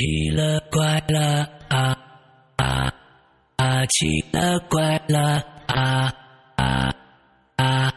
奇了怪了啊啊啊！奇了怪了啊啊啊！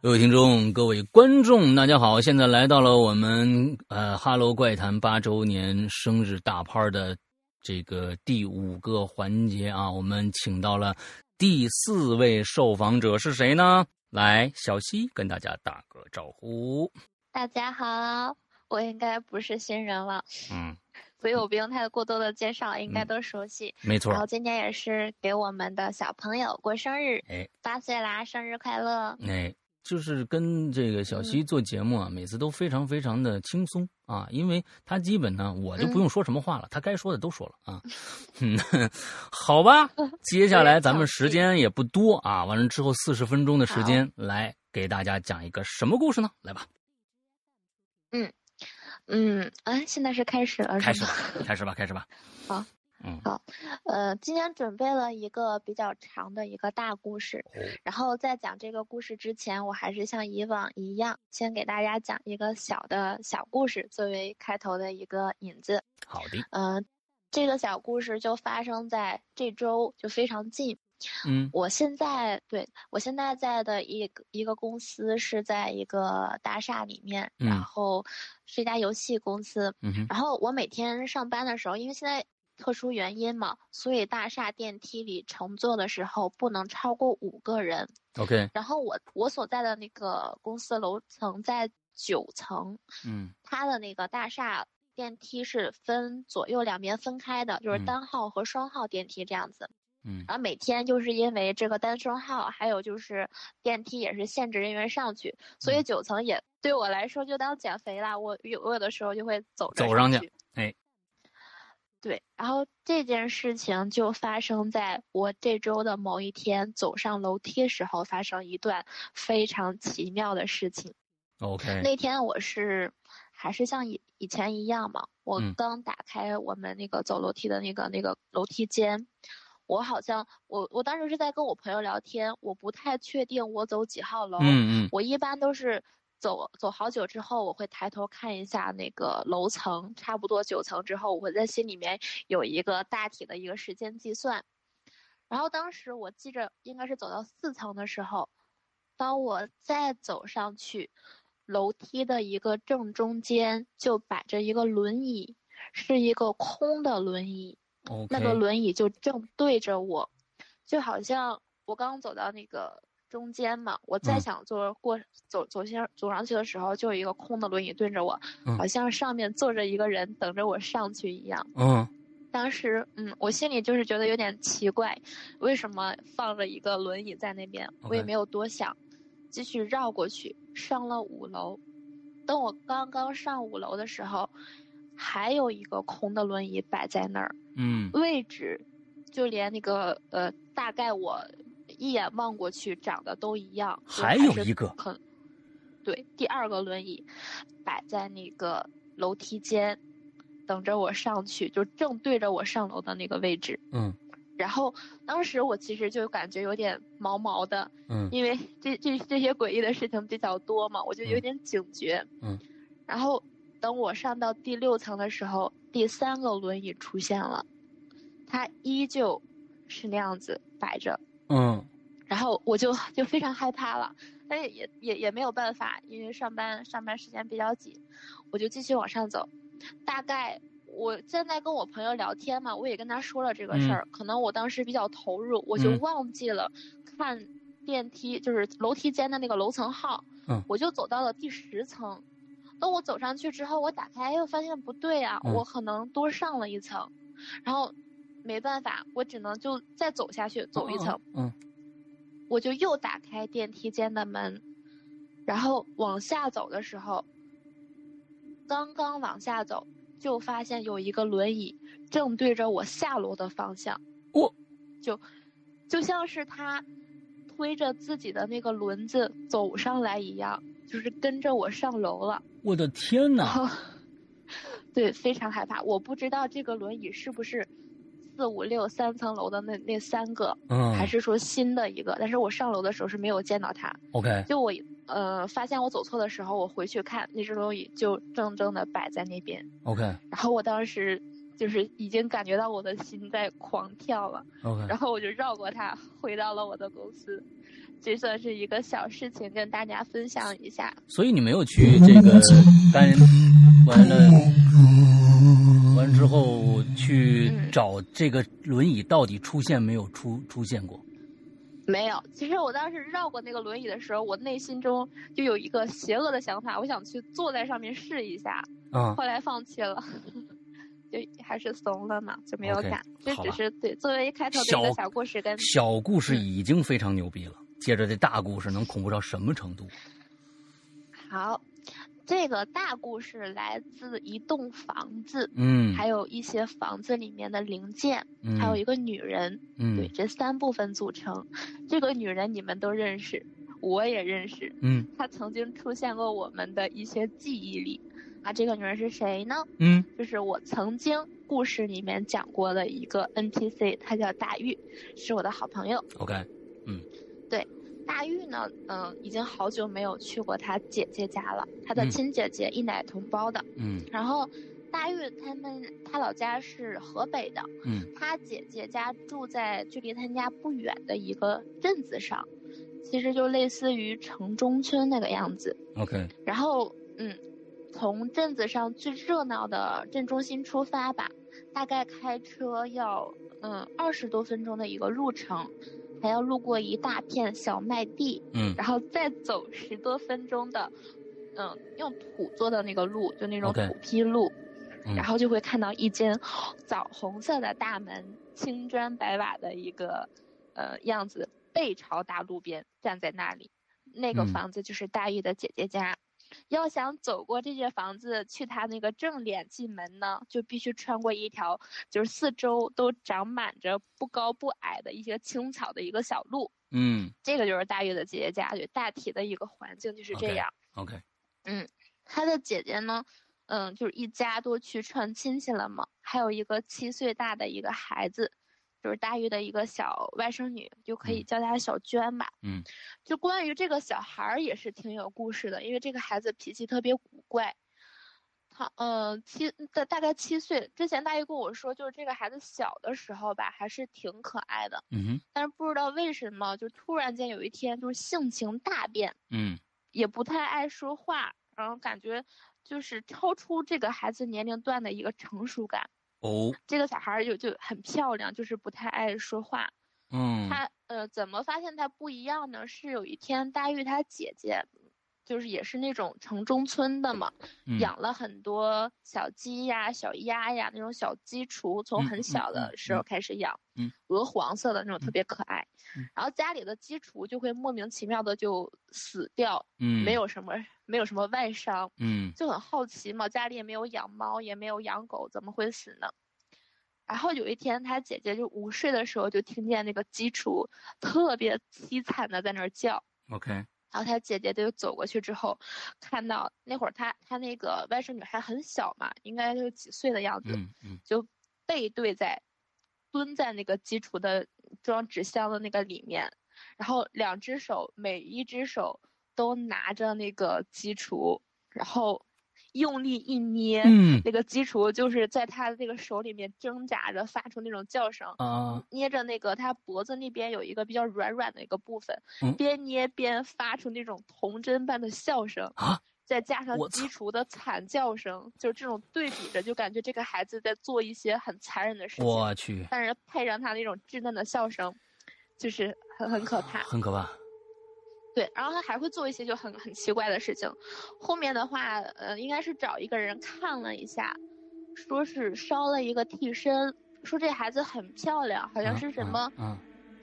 各位听众，各位观众，大家好！现在来到了我们呃《哈喽怪谈》八周年生日大趴的这个第五个环节啊，我们请到了第四位受访者是谁呢？来，小西跟大家打个招呼。大家好，我应该不是新人了，嗯，所以我不用太过多的介绍，应该都熟悉。没错然。后今天也是给我们的小朋友过生日，哎八岁啦，生日快乐！哎，就是跟这个小西做节目啊，每次都非常非常的轻松啊，因为他基本呢，我就不用说什么话了，他该说的都说了啊。嗯，好吧，接下来咱们时间也不多啊，完了之后四十分钟的时间来给大家讲一个什么故事呢？来吧，嗯，啊，现在是开始了，开始开始吧，开始吧。好，嗯，好呃，今天准备了一个比较长的一个大故事，哦然后在讲这个故事之前，我还是像以往一样，先给大家讲一个小的小故事作为开头的一个引子。好的，嗯、这个小故事就发生在这周，就非常近。嗯我现在对我现在在的一个一个公司是在一个大厦里面，嗯然后是一家游戏公司。嗯，然后我每天上班的时候，因为现在特殊原因嘛，所以大厦电梯里乘坐的时候不能超过五个人。OK，然后我我所在的那个公司楼层在九层，嗯它的那个大厦电梯是分左右两边分开的，就是嗯单号和双号电梯这样子。嗯。然后每天就是因为这个单双号，还有就是电梯也是限制人员上去，所以嗯。九层也对我来说就当减肥啦。我有我有的时候就会走着走上去去，哎，对，然后这件事情就发生在我这周的某一天走上楼梯时候发生一段非常奇妙的事情。，OK，那天我是还是像以以前一样嘛，我嗯。刚打开我们那个走楼梯的那个那个楼梯间，我好像我我当时是在跟我朋友聊天，我不太确定我走几号楼，嗯嗯我一般都是走走好久之后，我会抬头看一下那个楼层，差不多九层之后，我会在心里面有一个大体的一个时间计算。然后当时我记着应该是走到四层的时候，当我再走上去，楼梯的一个正中间就摆着一个轮椅，是一个空的轮椅。那个轮椅就正对着我，就好像我刚走到那个中间嘛，我再嗯想坐过走走先走上去的时候，就有一个空的轮椅对着我，嗯好像上面坐着一个人等着我上去一样。嗯当时，嗯，我心里就是觉得有点奇怪，为什么放着一个轮椅在那边？我也没有多想，继续绕过去，上了五楼。等我刚刚上五楼的时候，还有一个空的轮椅摆在那儿。嗯位置，就连那个呃，大概我一眼望过去长得都一样，就还有一个很，对，第二个轮椅摆在那个楼梯间，等着我上去，就正对着我上楼的那个位置。嗯然后当时我其实就感觉有点毛毛的，嗯因为这这这些诡异的事情比较多嘛，我就有嗯点警觉。嗯。然后等我上到第六层的时候，第三个轮椅出现了，它依旧是那样子摆着，嗯然后我就就非常害怕了，但是也也也没有办法，因为上班上班时间比较紧，我就继续往上走。大概我现在跟我朋友聊天嘛，我也跟他说了这个事儿，可能我当时比较投入，我就嗯忘记了看电梯，就是楼梯间的那个楼层号，嗯我就走到了第十层。等我走上去之后，我打开又发现不对啊，嗯我可能多上了一层，然后没办法，我只能就再走下去，走一层。嗯我就又打开电梯间的门，然后往下走的时候，刚刚往下走，就发现有一个轮椅正对着我下楼的方向。我就就像是他推着自己的那个轮子走上来一样，就是跟着我上楼了。我的天哪！对，非常害怕。我不知道这个轮椅是不是四五六三层楼的那那三个，嗯，还是说新的一个？但是我上楼的时候是没有见到它。OK，就我呃发现我走错的时候，我回去看那只轮椅就正正的摆在那边，OK 然后我当时就是已经感觉到我的心在狂跳了，OK，然后我就绕过它回到了我的公司。这算是一个小事情，跟大家分享一下。所以你没有去这个干完了完之后去嗯找这个轮椅到底出现没有出出现过？没有，其实我当时绕过那个轮椅的时候，我内心中就有一个邪恶的想法，我想去坐在上面试一下，啊、后来放弃了，就还是怂了嘛，就没有敢。这只是对作为开头的一小个小故事跟小故事嗯已经非常牛逼了，接着这大故事能恐怖到什么程度？好。这个大故事来自一栋房子，嗯，还有一些房子里面的零件，嗯还有一个女人，嗯对，这三部分组成。这个女人你们都认识，我也认识，嗯她曾经出现过我们的一些记忆里。啊，这个女人是谁呢？嗯就是我曾经故事里面讲过的一个 NPC，她叫大玉，是我的好朋友。，OK，大玉呢，嗯，已经好久没有去过他姐姐家了，他的嗯。亲姐姐一奶同胞的。嗯。然后，大玉他们他老家是河北的，嗯。他姐姐家住在距离他家不远的一个镇子上，其实就类似于城中村那个样子。，OK，然后，嗯，从镇子上最热闹的镇中心出发吧，大概开车要嗯二十多分钟的一个路程，还要路过一大片小麦地，嗯然后再走十多分钟的，嗯，用土做的那个路，就那种土坯路。嗯然后就会看到一间枣红色的大门，青砖白瓦的一个呃样子，背朝大路边站在那里。那个嗯房子就是大玉的姐姐家。要想走过这间房子去他那个正脸进门呢，就必须穿过一条就是四周都长满着不高不矮的一些青草的一个小路。嗯这个就是大玉的姐姐家，就大体的一个环境就是这样。OK。嗯他的姐姐呢，嗯，就是一家都去串亲戚了嘛，还有一个七岁大的一个孩子，就是大玉的一个小外甥女，就可以嗯叫她小娟吧。嗯，就关于这个小孩儿也是挺有故事的，因为这个孩子脾气特别古怪。他呃七大大概七岁之前，大玉跟我说，就是这个孩子小的时候吧，还是挺可爱的，嗯哼，但是不知道为什么，就突然间有一天就是性情大变，嗯也不太爱说话，然后感觉就是超出这个孩子年龄段的一个成熟感。哦，这个小孩儿就就很漂亮，就是不太爱说话。嗯他呃，怎么发现他不一样呢？是有一天大玉他姐姐，就是也是那种城中村的嘛，嗯。养了很多小鸡呀、小鸭呀那种小鸡雏，从很小嗯的时候开始养，嗯。鹅黄色的那种特别可爱。嗯。然后家里的鸡雏就会莫名其妙的就死掉，嗯，没，有什么没有什么外伤，嗯。就很好奇嘛，家里也没有养猫，也没有养狗，怎么会死呢？然后有一天，他姐姐就午睡的时候，就听见那个鸡雏特别凄惨的在那儿叫。，OK，然后他姐姐就走过去之后，看到那会儿他他那个外甥女还很小嘛，应该就几岁的样子，嗯嗯。就背对在蹲在那个基础的装纸箱的那个里面，然后两只手每一只手都拿着那个基础，然后用力一捏，嗯那个鸡雏就是在他的这个手里面挣扎着，发出那种叫声。啊，捏着那个他脖子那边有一个比较软软的一个部分，嗯边捏边发出那种童真般的笑声啊，再加上鸡雏的惨叫声，就是这种对比着，就感觉这个孩子在做一些很残忍的事情，我去，但是配上他那种稚嫩的笑声，就是很很可怕。很可怕，对，然后他还会做一些就很很奇怪的事情。后面的话，呃，应该是找一个人看了一下，说是烧了一个替身，说这孩子很漂亮，好像是什么、嗯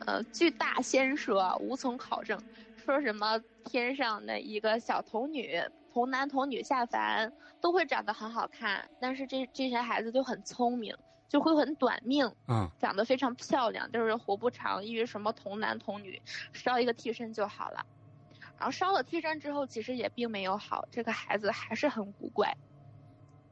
呃巨大仙蛇，无从考证。说什么天上的一个小童女，童男童女下凡都会长得很好看，但是这这些孩子就很聪明，就会很短命。嗯长得非常漂亮，就是活不长，因为什么童男童女，烧一个替身就好了。然后烧了替身之后，其实也并没有好，这个孩子还是很古怪。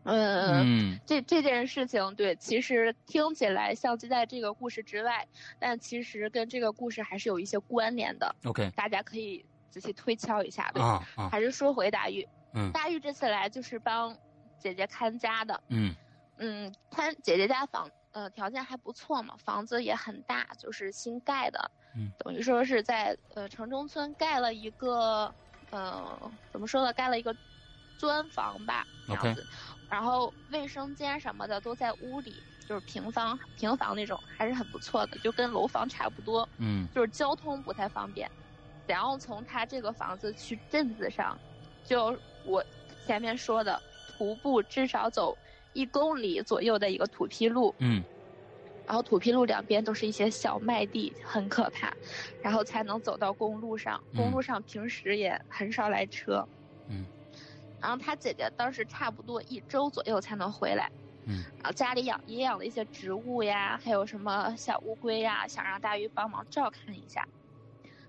嗯，这这件事情对，其实听起来像就在这个故事之外，但其实跟这个故事还是有一些关联的。OK，大家可以仔细推敲一下。啊啊，还是说回大玉。嗯，大玉这次来就是帮姐姐看家的。嗯嗯，看姐姐家房，呃，条件还不错嘛，房子也很大，就是新盖的。嗯，等于说是在呃城中村盖了一个，呃，怎么说呢，盖了一个砖房吧，这样子。然后卫生间什么的都在屋里，就是平房平房那种，还是很不错的，就跟楼房差不多。嗯，就是交通不太方便，然后从他这个房子去镇子上，就我前面说的，徒步至少走一公里左右的一个土坯路。嗯，然后土坯路两边都是一些小麦地，很可怕，然后才能走到公路上。公路上平时也很少来车。嗯。然后他姐姐当时差不多一周左右才能回来，嗯，然后家里养也养了一些植物呀，还有什么小乌龟呀，想让大玉帮忙照看一下，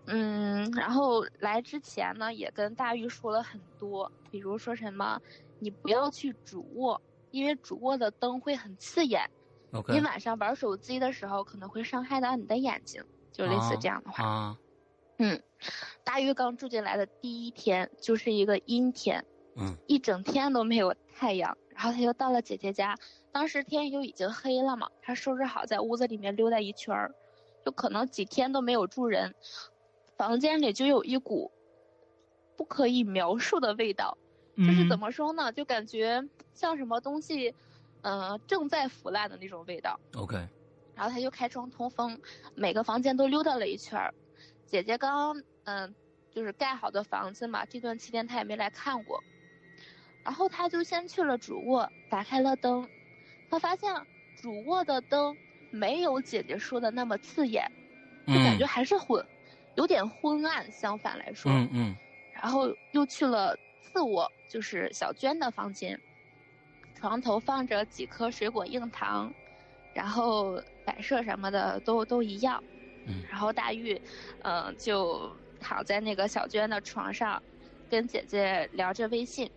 嗯，然后来之前呢，也跟大玉说了很多，比如说什么，你不要去主卧，因为主卧的灯会很刺眼，OK，你晚上玩手机的时候可能会伤害到你的眼睛，就类似这样的话，啊，嗯，大玉刚住进来的第一天就是一个阴天。嗯，一整天都没有太阳，然后他就到了姐姐家，当时天就已经黑了嘛，他收拾好在屋子里面溜达一圈儿，就可能几天都没有住人，房间里就有一股不可以描述的味道，就是怎么说呢，就感觉像什么东西，嗯，正在腐烂的那种味道。OK，然后他就开窗通风，每个房间都溜达了一圈儿，姐姐刚嗯就是盖好的房子嘛，这段期间他也没来看过。然后他就先去了主卧，打开了灯，他发现主卧的灯没有姐姐说的那么刺眼，就感觉还是昏，有点昏暗。相反来说，嗯嗯。然后又去了次卧，就是小娟的房间，床头放着几颗水果硬糖，然后摆设什么的都都一样。嗯。然后大玉，嗯，就躺在那个小娟的床上，跟姐姐聊着微信。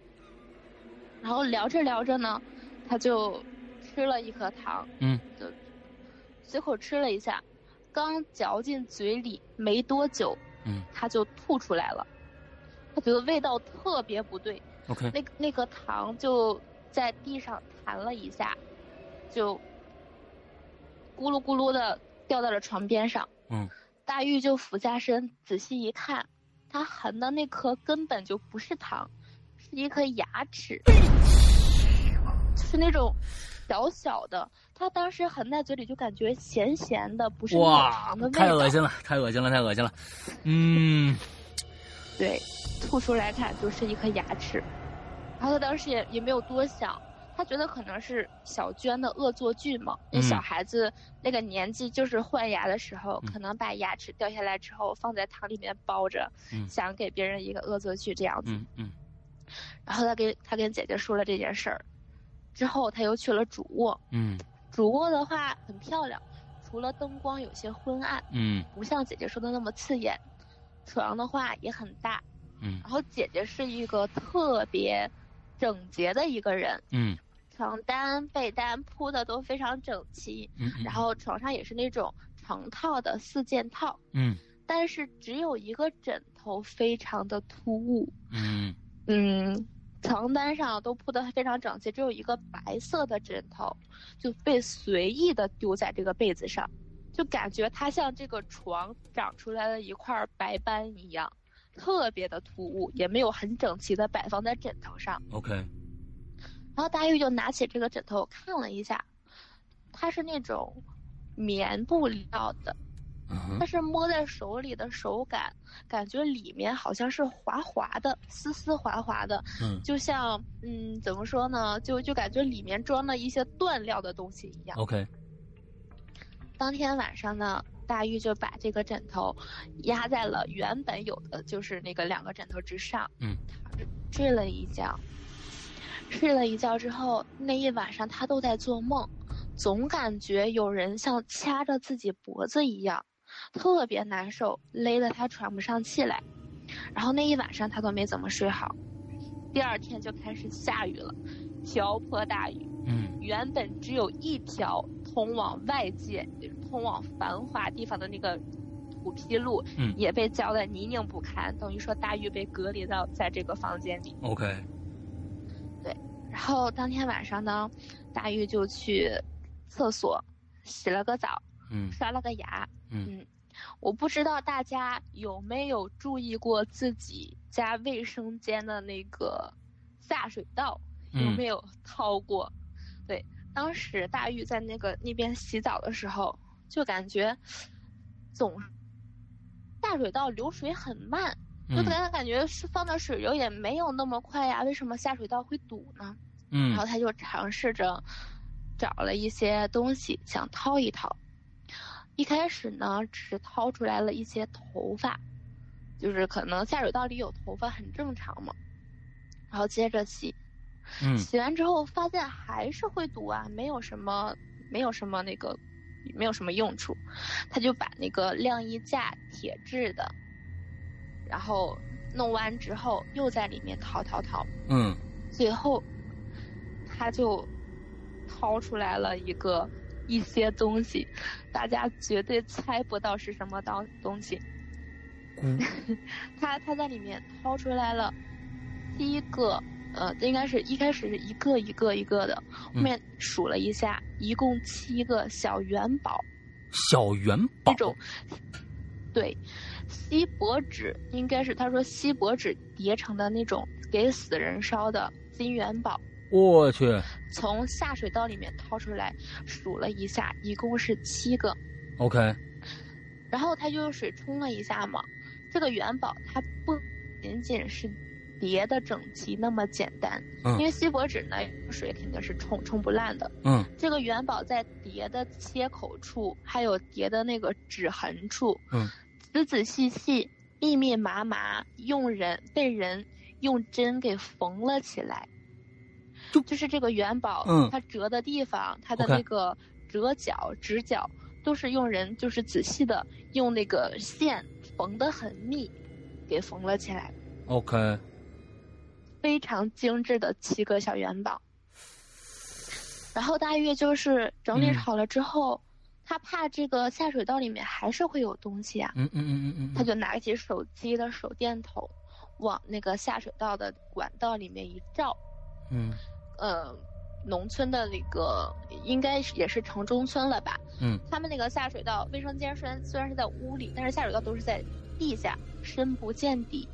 然后聊着聊着呢，他就吃了一颗糖，嗯，就随口吃了一下，刚嚼进嘴里没多久，嗯，他就吐出来了，他觉得味道特别不对，OK，那那个糖就在地上弹了一下，就咕噜咕噜的掉在了床边上，嗯，大玉就俯下身仔细一看，他含的那颗根本就不是糖。是一颗牙齿，是那种小小的。他当时含在嘴里就感觉咸咸的，不是哇，的太恶心了，太恶心了，太恶心了。嗯，对，吐出来看就是一颗牙齿。然后他当时也也没有多想，他觉得可能是小娟的恶作剧嘛。因为小孩子那个年纪就是换牙的时候，可能把牙齿掉下来之后放在糖里面包着，想给别人一个恶作剧这样子。嗯嗯。然后他跟他跟姐姐说了这件事儿，之后他又去了主卧。嗯，主卧的话很漂亮，除了灯光有些昏暗，嗯，不像姐姐说的那么刺眼。床的话也很大，嗯，然后姐姐是一个特别整洁的一个人，嗯，床单被单铺的都非常整齐，嗯，然后床上也是那种成套的四件套，嗯，但是只有一个枕头非常的突兀，嗯。嗯，床单上都铺的非常整齐，只有一个白色的枕头，就被随意的丢在这个被子上，就感觉它像这个床长出来的一块白斑一样，特别的突兀，也没有很整齐的摆放在枕头上。OK。然后大玉就拿起这个枕头看了一下，它是那种棉布料的。但是摸在手里的手感，感觉里面好像是滑滑的，丝丝滑滑的，嗯，就像嗯，怎么说呢？就就感觉里面装了一些缎料的东西一样。OK。当天晚上呢，大玉就把这个枕头压在了原本有的就是那个两个枕头之上，嗯，睡了一觉。睡了一觉之后，那一晚上他都在做梦，总感觉有人像掐着自己脖子一样。特别难受，勒得他喘不上气来，然后那一晚上他都没怎么睡好。第二天就开始下雨了，瓢泼大雨。嗯原本只有一条通往外界、通往繁华地方的那个土坯路，嗯也被浇得泥泞不堪，等于说大玉被隔离到在这个房间里。，OK，对然后当天晚上呢，大玉就去厕所洗了个澡，嗯刷了个牙。嗯我不知道大家有没有注意过自己家卫生间的那个下水道有嗯没有掏过？对，当时大玉在那个那边洗澡的时候，就感觉总下水道流水很慢，就嗯给他感觉是放的水流也没有那么快呀，为什么下水道会堵呢？然后嗯他就尝试着找了一些东西想掏一掏。一开始呢，只是掏出来了一些头发，就是可能下水道里有头发很正常嘛。然后接着洗，嗯洗完之后发现还是会堵啊，没有什么，没有什么那个，没有什么用处。他就把那个晾衣架铁制的，然后弄完之后又在里面掏掏掏，嗯最后，他就掏出来了一个一些东西，大家绝对猜不到是什么东东西。嗯 他他在里面掏出来了第一个，呃，应该是一开始是一个一个一个的，后嗯面数了一下，一共七个小元宝，小元宝这种，对，锡箔纸应该是他说锡箔纸叠成的那种给死人烧的金元宝。我去从下水道里面掏出来，数了一下，一共是七个。，OK，然后他就用水冲了一下嘛，这个元宝它不仅仅是叠的整齐那么简单，嗯。因为锡箔纸呢水肯定是冲冲不烂的。嗯。这个元宝在叠的切口处，还有叠的那个指痕处，嗯，仔仔细细、密密麻麻，用人被人用针给缝了起来。就就是这个元宝，嗯。它折的地方，它的那个折角、直角，都是用人就是仔细的用那个线缝得很密，给缝了起来，，OK，非常精致的七个小元宝。然后大约就是整理嗯好了之后，他怕这个下水道里面还是会有东西啊，嗯嗯嗯嗯嗯，他就拿起手机的手电筒，往那个下水道的管道里面一照，嗯呃，农村的那个应该也是城中村了吧？嗯，他们那个下水道卫生间虽然虽然是在屋里，但是下水道都是在地下，深不见底。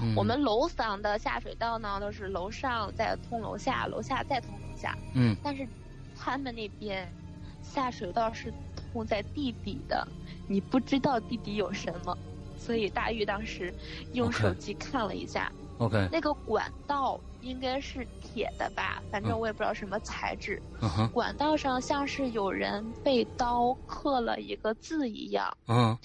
嗯，我们楼房的下水道呢，都是楼上再通楼下，楼下再通楼下，嗯。但是他们那边下水道是通在地底的，你不知道地底有什么。所以大玉当时用手机看了一下。OK，那个管道应该是铁的吧，反正嗯。我也不知道什么材质。嗯哼。管道上像是有人被刀刻了一个字一样。嗯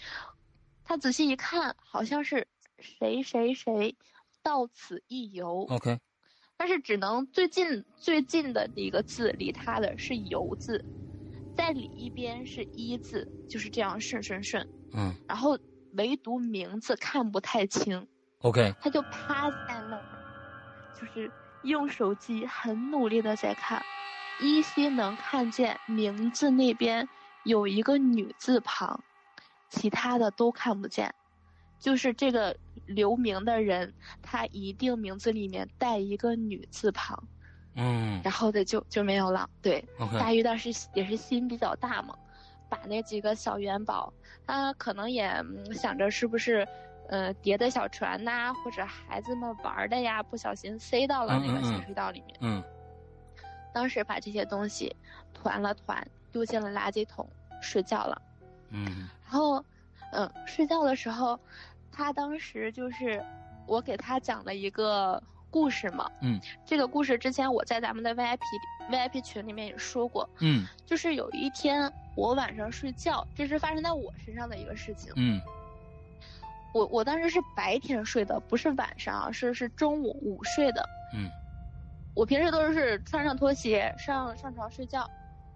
他仔细一看，好像是谁谁谁到此一游，，OK，但是只能最近最近的一个字离他的是游字，再里一边是一字，就是这样顺顺顺，嗯然后唯独名字看不太清。，OK，他就趴在那儿，就是用手机很努力的在看，依稀能看见名字那边有一个女字旁，其他的都看不见。就是这个留名的人，他一定名字里面带一个女字旁，嗯然后的就就没有了。对大鱼当时也是心比较大嘛，把那几个小元宝，他可能也嗯想着是不是，呃，叠的小船呐、或者孩子们玩的呀，不小心塞到了那个嗯嗯嗯下水道里面。嗯当时把这些东西团了团，丢进了垃圾桶，睡觉了。嗯然后，嗯，睡觉的时候，他当时就是我给他讲了一个故事嘛。嗯，这个故事之前我在咱们的 VIP VIP 群里面也说过。嗯就是有一天我晚上睡觉，这是发生在我身上的一个事情。嗯我我当时是白天睡的，不是晚上啊，是是中午午睡的。嗯我平时都是穿上拖鞋上上床睡觉，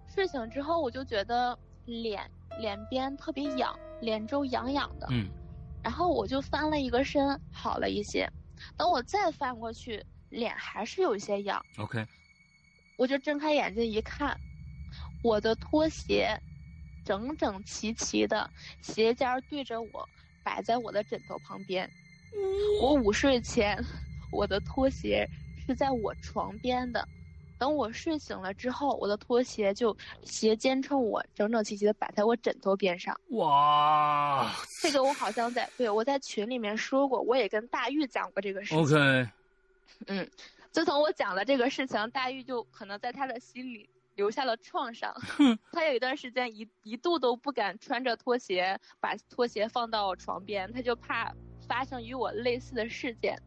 睡醒之后我就觉得脸脸边特别痒，脸周痒痒的。嗯然后我就翻了一个身，好了一些。等我再翻过去，脸还是有一些痒。，OK，我就睁开眼睛一看，我的拖鞋整整齐齐的，鞋尖儿对着我，摆在我的枕头旁边。我午睡前，我的拖鞋是在我床边的。等我睡醒了之后，我的拖鞋就斜肩冲我，整整齐齐的摆在我枕头边上。哇，这个我好像在对我在群里面说过，我也跟大玉讲过这个事情。OK，嗯，自从我讲了这个事情，大玉就可能在他的心里留下了创伤。他有一段时间一一度都不敢穿着拖鞋把拖鞋放到床边，他就怕发生与我类似的事件。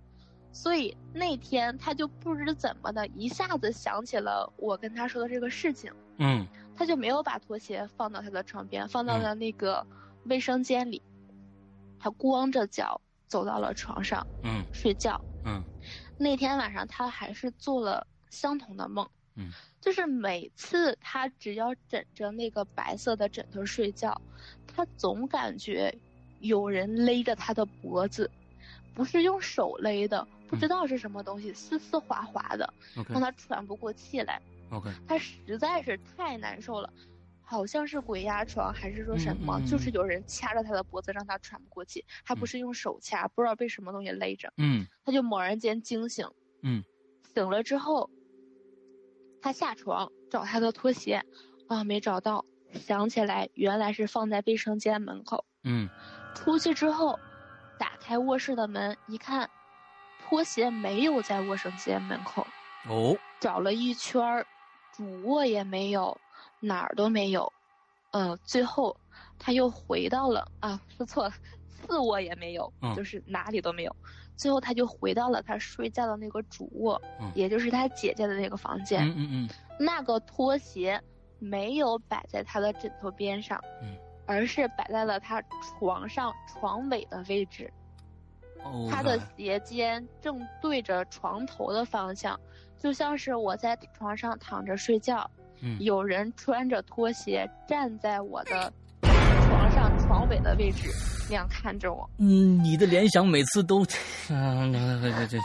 所以那天他就不知怎么的，一下子想起了我跟他说的这个事情，嗯他就没有把拖鞋放到他的床边，放到了那个卫生间里。他光着脚走到了床上嗯睡觉。嗯那天晚上他还是做了相同的梦，嗯，就是每次他只要枕着那个白色的枕头睡觉，他总感觉有人勒着他的脖子，不是用手勒的，不知道是什么东西，丝丝滑滑的让他喘不过气来。OK，他实在是太难受了，好像是鬼压床还是说什么，嗯嗯。嗯就是有人掐着他的脖子让他喘不过气，还不嗯。是用手掐，不知道被什么东西勒着。嗯。他就猛然间惊醒，嗯。醒了之后，他下床找他的拖鞋，啊，没找到，想起来原来是放在卫生间门口。嗯。出去之后，打开卧室的门一看，拖鞋没有在卫生间门口，哦，找了一圈儿，主卧也没有，哪儿都没有。呃，最后他又回到了啊，说错了，次卧也没有，嗯就是哪里都没有。最后他就回到了他睡觉的那个主卧，嗯也就是他姐姐的那个房间。嗯嗯嗯那个拖鞋没有摆在他的枕头边上，嗯而是摆在了他床上床尾的位置。哦，他的鞋尖正对着床头的方向，就像是我在床上躺着睡觉，嗯有人穿着拖鞋站在我的床上床尾的位置，那样看着我。嗯，你的联想每次都，啊，这这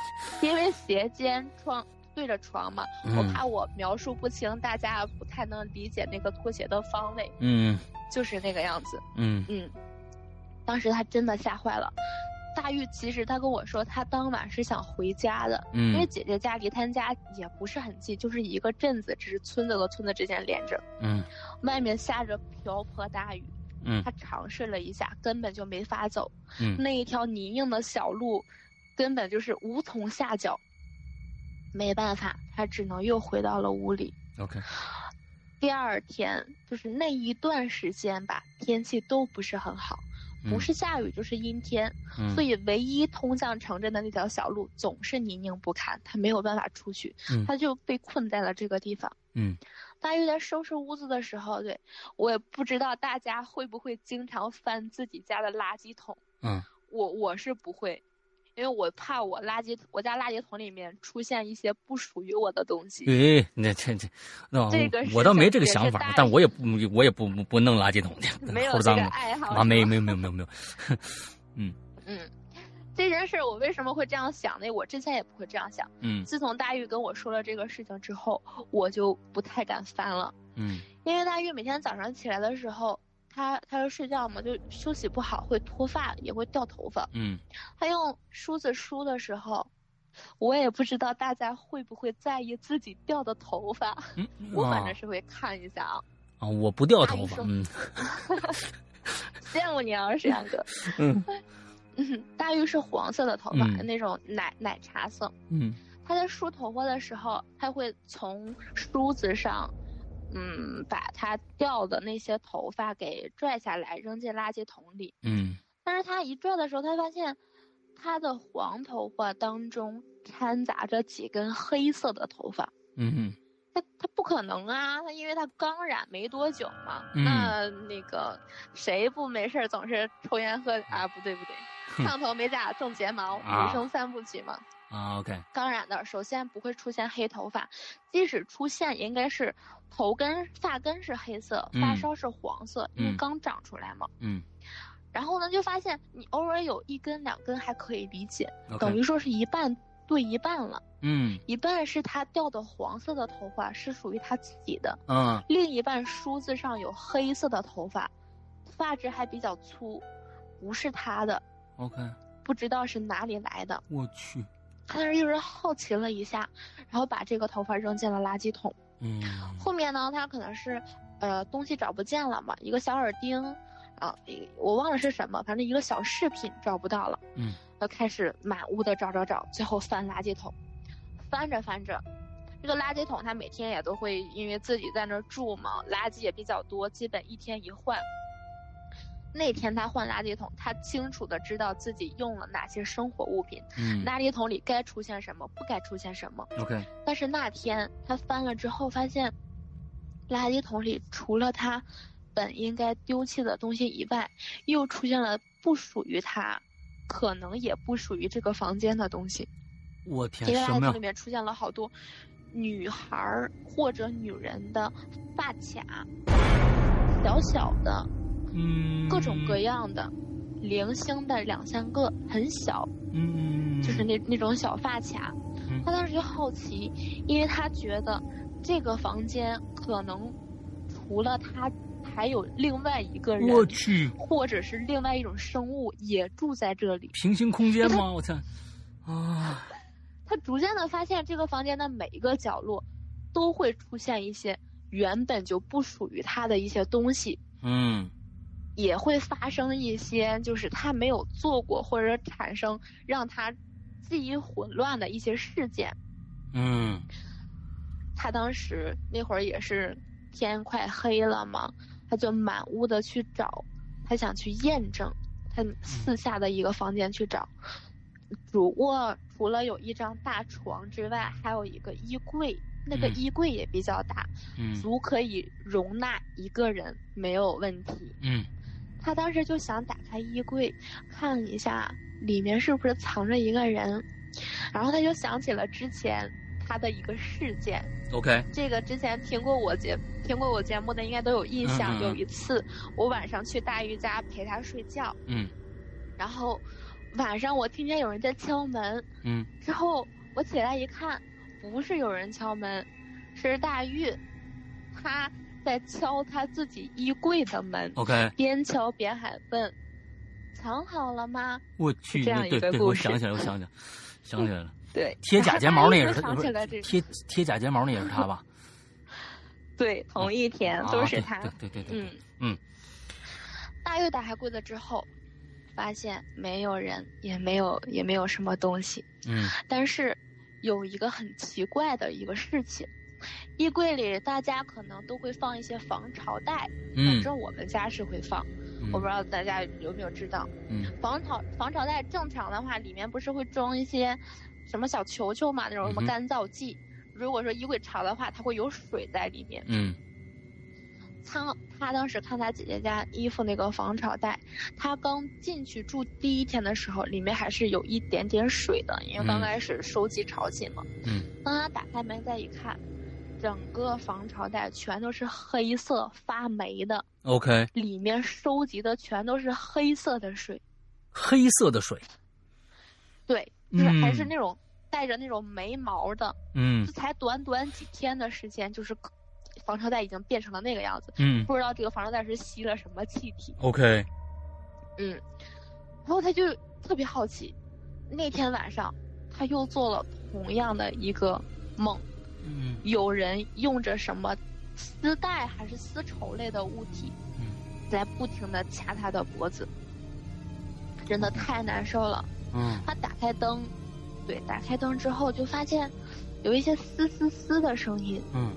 因为鞋尖床对着床嘛，嗯我怕我描述不清，大家不太能理解那个拖鞋的方位，嗯就是那个样子。嗯嗯，当时他真的吓坏了。大玉其实他跟我说，他当晚是想回家的，因为嗯姐姐家离他家也不是很近，就是一个镇子，只是村子和村子之间连着。嗯外面下着瓢泼大雨，嗯他尝试了一下，根本就没法走。嗯那一条泥泞的小路，根本就是无从下脚。没办法，他只能又回到了屋里。，OK，第二天就是那一段时间吧，天气都不是很好，不嗯。是下雨就是阴天，嗯。所以唯一通向城镇的那条小路总是泥泞不堪，他没有办法出去，嗯。他就被困在了这个地方。嗯。大约在收拾屋子的时候，对我也不知道大家会不会经常翻自己家的垃圾桶，嗯。我我是不会，因为我怕我垃圾我家垃圾桶里面出现一些不属于我的东西。诶，那这这，那这个我倒没这个想法但我也不我也不不不弄垃圾桶去，没有这个爱好啊，没没有没有没有没有，嗯，这件事儿我为什么会这样想呢？我之前也不会这样想。嗯自从大玉跟我说了这个事情之后，我就不太敢翻了，嗯因为大玉每天早上起来的时候，他他就睡觉嘛，就休息不好会脱发，也会掉头发。嗯他用梳子梳的时候，我也不知道大家会不会在意自己掉的头发，嗯，我反啊正是会看一下啊。啊，我不掉头发，阿姨说嗯 羡慕你啊，沈阳哥。嗯嗯，大玉是黄色的头发，嗯那种奶奶茶色。嗯他在梳头发的时候，他会从梳子上，嗯，把他掉的那些头发给拽下来，扔进垃圾桶里。嗯但是他一拽的时候，他发现他的黄头发当中掺杂着几根黑色的头发。嗯他他不可能啊，他因为他刚染没多久嘛。嗯那那个谁不没事儿总是抽烟喝啊？不对不对，烫头美甲种睫毛，啊女生三部曲嘛。啊，OK，当然的，首先不会出现黑头发，即使出现，应该是头根、发根是黑色，发嗯梢是黄色，因为嗯刚长出来嘛。嗯。然后呢，就发现你偶尔有一根两根还可以理解等于说是一半对一半了，嗯。一半是他掉的黄色的头发是属于他自己的，嗯。另一半梳子上有黑色的头发，发质还比较粗，不是他的，，OK，不知道是哪里来的。我去，他当时就是好奇了一下，然后把这个头发扔进了垃圾桶。嗯后面呢，他可能是，呃，东西找不见了嘛，一个小耳钉，啊，我忘了是什么，反正一个小饰品找不到了，嗯，他开始满屋的找找找，最后翻垃圾桶，翻着翻着，这个垃圾桶他每天也都会，因为自己在那儿住嘛，垃圾也比较多，基本一天一换。那天他换垃圾桶，他清楚的知道自己用了哪些生活物品，嗯垃圾桶里该出现什么，不该出现什么。，OK，但是那天他翻了之后，发现垃圾桶里除了他本应该丢弃的东西以外，又出现了不属于他，可能也不属于这个房间的东西。我天这，个什么呀垃圾桶里？面出现了好多女孩儿或者女人的发卡，小小的，嗯，各种各，样的，零星的两三个，很小，嗯，就是那那种小发卡。嗯。他当时就好奇，因为他觉得这个房间可能除了他，还有另外一个人，我去，或者是另外一种生物也住在这里。平行空间吗？我操，啊，他逐渐的发现，这个房间的每一个角落都会出现一些原本就不属于他的一些东西，嗯也会发生一些就是他没有做过或者产生让他记忆混乱的一些事件。嗯他当时那会儿也是天快黑了嘛，他就满屋的去找，他想去验证，他四下的一个房间去找。主卧除了有一张大床之外，还有一个衣柜，那个嗯衣柜也比较大，嗯足可以容纳一个人，没有问题。嗯他当时就想打开衣柜看一下里面是不是藏着一个人，然后他就想起了之前他的一个事件。，OK，这个之前听过我节听过我节目的应该都有印象。嗯嗯嗯有一次我晚上去大玉家陪他睡觉，嗯然后晚上我听见有人在敲门，嗯之后我起来一看，不是有人敲门，是大玉，他在敲他自己衣柜的门。，OK，边敲边喊问：“藏好了吗我去，这样一个故事我想起来，我想起来，想起来了，？”对，贴假睫毛那也是 不是起来这个，贴贴假睫毛那也是他吧？对，同一天啊都是他。对对对对对，嗯嗯大玉打开柜子之后，发现没有人，也没有也没有什么东西，嗯但是有一个很奇怪的一个事情。衣柜里大家可能都会放一些防潮袋，反嗯正我们家是会放，嗯，我不知道大家有没有知道。嗯防潮防潮袋正常的话，里面不是会装一些什么小球球嘛，那种什么干燥剂。如果说衣柜潮的话，它会有水在里面。嗯他他当时看他姐姐家衣服那个防潮袋，他刚进去住第一天的时候，里面还是有一点点水的，因为刚嗯开始收集潮气嘛。嗯当他打开门再一看，整个防潮袋全都是黑色发霉的，，OK，里面收集的全都是黑色的水。黑色的水，对，就是还是嗯那种带着那种霉毛的，嗯。这才短短几天的时间，就是防潮袋已经变成了那个样子。嗯。不知道这个防潮袋是吸了什么气体。，OK，嗯，然后他就特别好奇，那天晚上他又做了同样的一个梦，嗯。有人用着什么丝带还是丝绸类的物体，嗯。在不停的掐他的脖子，真的太难受了。嗯。他打开灯，对，打开灯之后就发现有一些嘶嘶嘶的声音，嗯。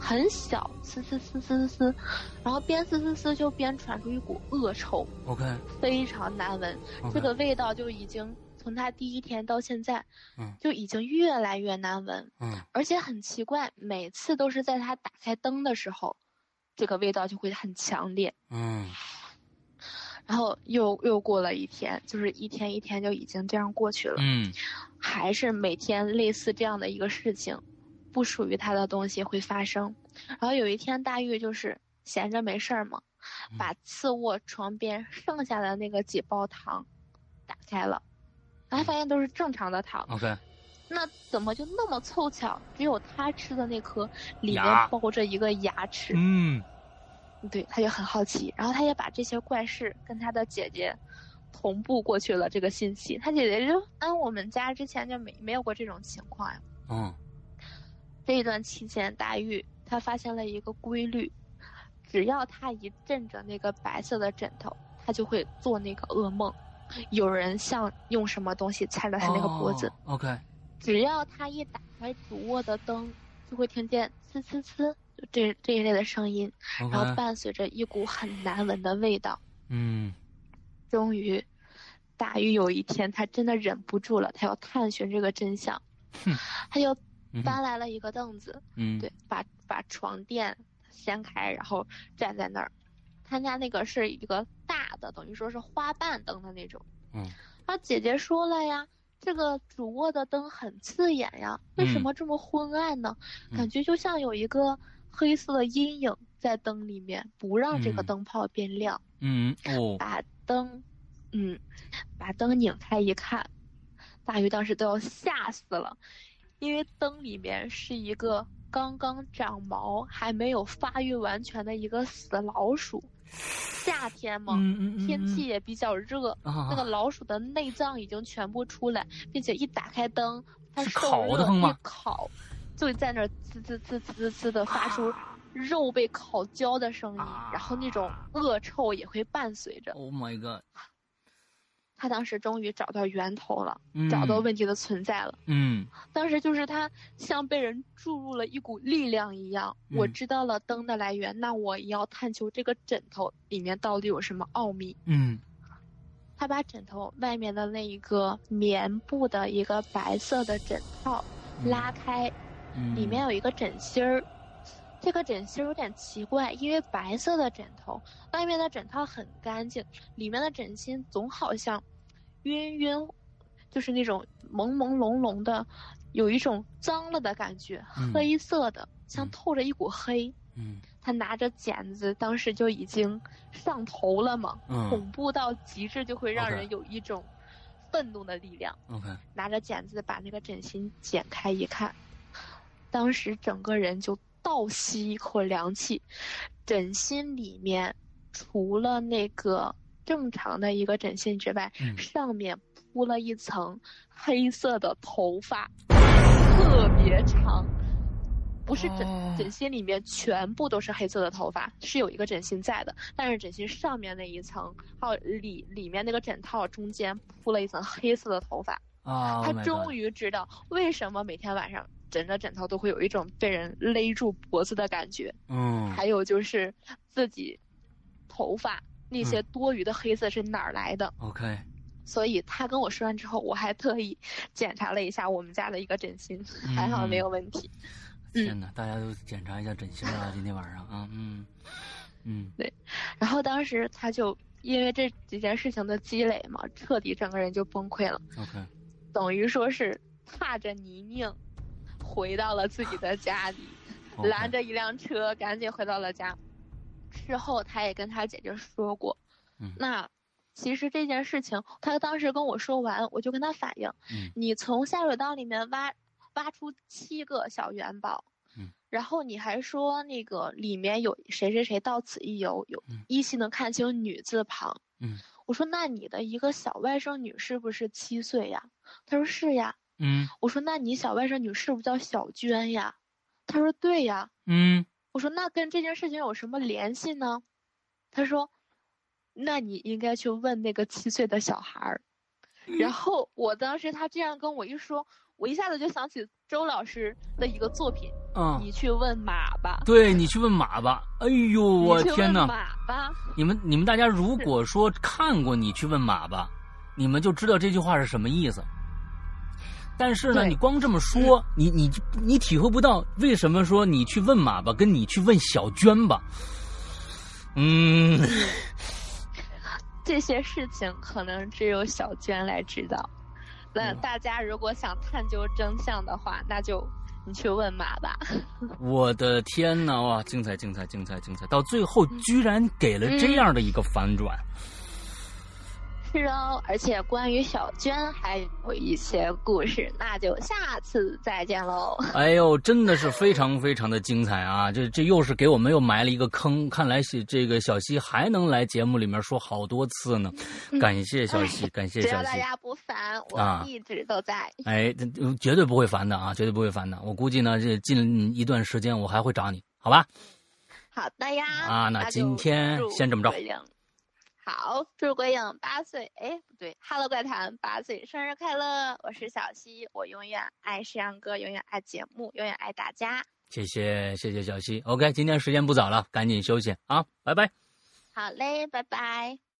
很小，嘶嘶嘶嘶嘶，然后边嘶嘶嘶就边传出一股恶臭，，OK，非常难闻。这个味道就已经从他第一天到现在，嗯。就已经越来越难闻，嗯。而且很奇怪，每次都是在他打开灯的时候，这个味道就会很强烈。嗯。然后又又过了一天，就是一天一天就已经这样过去了，嗯。还是每天类似这样的一个事情，不属于他的东西会发生。然后有一天，大玉就是闲着没事儿嘛，嗯。把次卧床边剩下的那个几包糖打开了，然后发现都是正常的糖，，OK，那怎么就那么凑巧，只有他吃的那颗里面牙包着一个牙齿？嗯对，他就很好奇，然后他也把这些怪事跟他的姐姐同步过去了这个信息。他姐姐就，嗯，我们家之前就没没有过这种情况呀。嗯这一段期间，大玉他发现了一个规律，只要他一枕着那个白色的枕头，他就会做那个噩梦，有人像用什么东西掐着他那个脖子。哦 OK，只要他一打开主卧的灯，就会听见呲呲呲就这这一类的声音，然后伴随着一股很难闻的味道。嗯终于，大玉有一天，他真的忍不住了，他要探寻这个真相，他就嗯搬来了一个凳子，嗯对，把把床垫掀开，然后站在那儿。他家那个是一个大的，等于说是花瓣灯的那种。嗯，他姐姐说了呀，这个主卧的灯很刺眼呀，为什嗯么这么昏暗呢？嗯感觉就像有一个黑色的阴影在灯里面，不让这个嗯灯泡变亮。嗯哦把灯，嗯，把灯拧开一看，大鱼当时都要吓死了，因为灯里面是一个刚刚长毛还没有发育完全的一个死老鼠。夏天嘛，嗯嗯嗯天气也比较热，啊那个老鼠的内脏已经全部出来，并且一打开灯，它是受热烤的吗？一烤，就在那儿滋滋滋滋滋的发出肉被烤焦的声音，然后那种恶臭也会伴随着。，Oh my god，他当时终于找到源头了，嗯找到问题的存在了。嗯当时就是他像被人注入了一股力量一样，嗯我知道了灯的来源，那我也要探求这个枕头里面到底有什么奥秘。嗯他把枕头外面的那一个棉布的一个白色的枕套嗯拉开，嗯，里面有一个枕芯儿。这个枕芯儿有点奇怪，因为白色的枕头外面的枕套很干净，里面的枕芯总好像晕晕，就是那种朦朦胧胧的，有一种脏了的感觉，嗯黑色的，像嗯透着一股黑。嗯他拿着剪子，当时就已经上头了嘛，嗯恐怖到极致，就会让人有一种愤怒的力量。OK，拿着剪子把那个枕芯剪开一看，当时整个人就倒吸一口凉气。枕芯里面除了那个正常的一个枕芯之外，嗯上面铺了一层黑色的头发，特别长。不是枕哦枕芯里面全部都是黑色的头发，是有一个枕芯在的，但是枕芯上面那一层，还有里里面那个枕套中间铺了一层黑色的头发。啊，他 Oh 终于知道为什么每天晚上枕着枕头都会有一种被人勒住脖子的感觉，嗯还有就是自己头发那些多余的黑色是哪儿来的。OK，所以他跟我说完之后，我还特意检查了一下我们家的一个枕芯，还好没有问题。天哪，大家都检查一下枕芯啊，今天晚上啊，嗯嗯对然后当时他就因为这几件事情的积累嘛，彻底整个人就崩溃了，，OK，等于说是踏着泥泞回到了自己的家里。拦着一辆车，赶紧回到了家。事后他也跟他姐姐说过，嗯那其实这件事情，他当时跟我说完，我就跟他反映，嗯你从下水道里面挖挖出七个小元宝，嗯然后你还说那个里面有谁谁谁到此一游，有嗯依稀能看清女字旁。嗯我说那你的一个小外甥女是不是七岁呀？他说是呀。嗯我说那你小外甥女是不是叫小娟呀？他说对呀。嗯我说那跟这件事情有什么联系呢？他说，那你应该去问那个七岁的小孩儿。然后我当时他这样跟我一说，我一下子就想起周老师的一个作品，嗯，你去问马吧。对你去问马吧。哎呦，我天哪！马吧。你们你们大家如果说看过你去问马吧，你们就知道这句话是什么意思。但是呢，你光这么说，你你你体会不到为什么说你去问马吧，跟你去问小娟吧，嗯，这些事情可能只有小娟来知道。那嗯。大家如果想探究真相的话，那就你去问马吧。我的天呐，哇，精彩精彩精彩精彩！到最后居然给了这样的一个反转，是哦，而且关于小娟还有一些故事，那就下次再见喽。哎呦，真的是非常非常的精彩啊！这这又是给我们又埋了一个坑，看来是这个小溪还能来节目里面说好多次呢。感谢小溪，感谢小溪。只要大家不烦，我一直都在。哎，绝对不会烦的啊，绝对不会烦的。我估计呢，这近一段时间我还会找你，好吧？好的呀。啊，那今天先这么着。好，祝鬼影八岁，哎，不对，Hello 怪谈八岁生日快乐！我是小溪，我永远爱石阳哥，永远爱节目，永远爱大家。谢谢，谢谢小溪。OK，今天时间不早了，赶紧休息啊，拜拜。好嘞，拜拜。